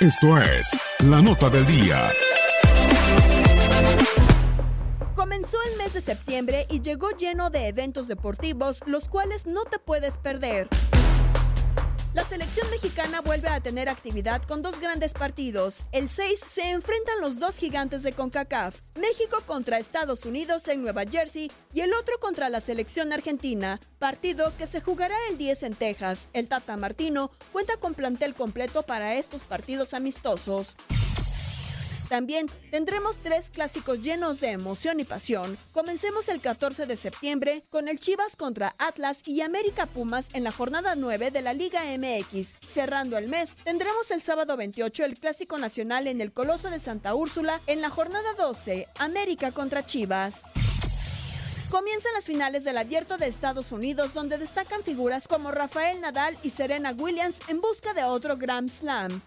Esto es la nota del día. Comenzó el mes de septiembre y llegó lleno de eventos deportivos, los cuales no te puedes perder. La selección mexicana vuelve a tener actividad con dos grandes partidos. El 6 se enfrentan los dos gigantes de CONCACAF, México contra Estados Unidos en Nueva Jersey y el otro contra la selección argentina, partido que se jugará el 10 en Texas. El Tata Martino cuenta con plantel completo para estos partidos amistosos. También tendremos tres clásicos llenos de emoción y pasión. Comencemos el 14 de septiembre con el Chivas contra Atlas y América Pumas en la jornada 9 de la Liga MX. Cerrando el mes, tendremos el sábado 28 el Clásico Nacional en el Coloso de Santa Úrsula en la jornada 12, América contra Chivas. Comienzan las finales del Abierto de Estados Unidos, donde destacan figuras como Rafael Nadal y Serena Williams en busca de otro Grand Slam.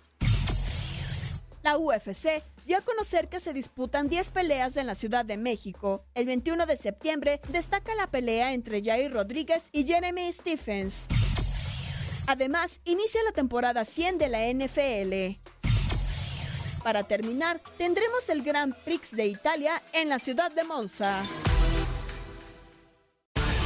La UFC dio a conocer que se disputan 10 peleas en la Ciudad de México. El 21 de septiembre destaca la pelea entre Jair Rodríguez y Jeremy Stephens. Además, inicia la temporada 100 de la NFL. Para terminar, tendremos el Grand Prix de Italia en la ciudad de Monza.